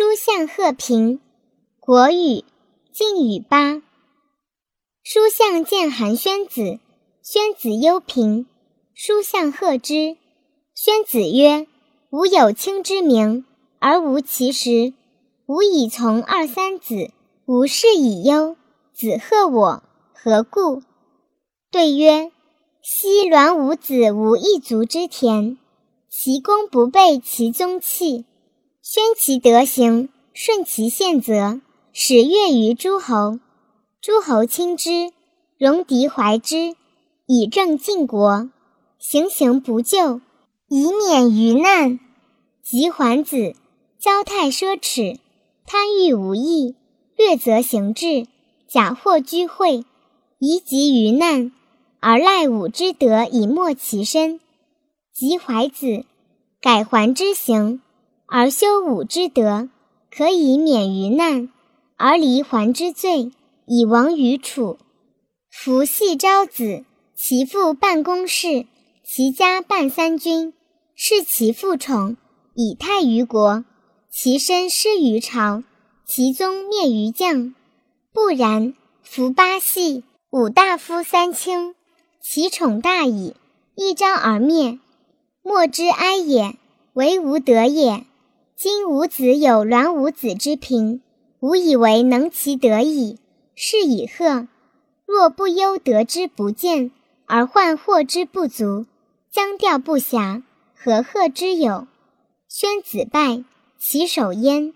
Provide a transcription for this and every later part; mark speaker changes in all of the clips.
Speaker 1: 书向贺平，国语，晋语八。书向见韩宣子，宣子忧平。书向贺之，宣子曰：“吾有卿之名，而无其实。吾以从二三子，吾事以忧。子贺我，何故？”对曰：“昔栾武子无一族之田，其功不备其宗器。”宣其德行，顺其宪则，使悦于诸侯。诸侯亲之，戎狄怀之，以正晋国。行刑不救，以免于难。及桓子，骄态奢侈，贪欲无益，略则行志，假货居会，宜及于难，而赖武之德以没其身。及怀子，改桓之行。而修武之德，可以免于难；而离桓之罪，以亡于楚。夫系昭子，其父办公事，其家办三军，是其父宠，以泰于国；其身失于朝，其宗灭于将。不然，夫八系，五大夫三卿，其宠大矣，一朝而灭，莫之哀也，为无德也。今吾子有栾武子之平，吾以为能其德矣。是以贺。若不忧德之不见，而患祸之不足，将调不暇，何贺之有？宣子败，其首焉。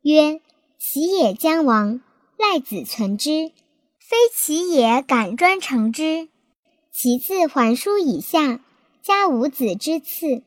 Speaker 1: 曰：其也将亡，赖子存之，非其也敢专成之。其自桓叔以下，加五子之次。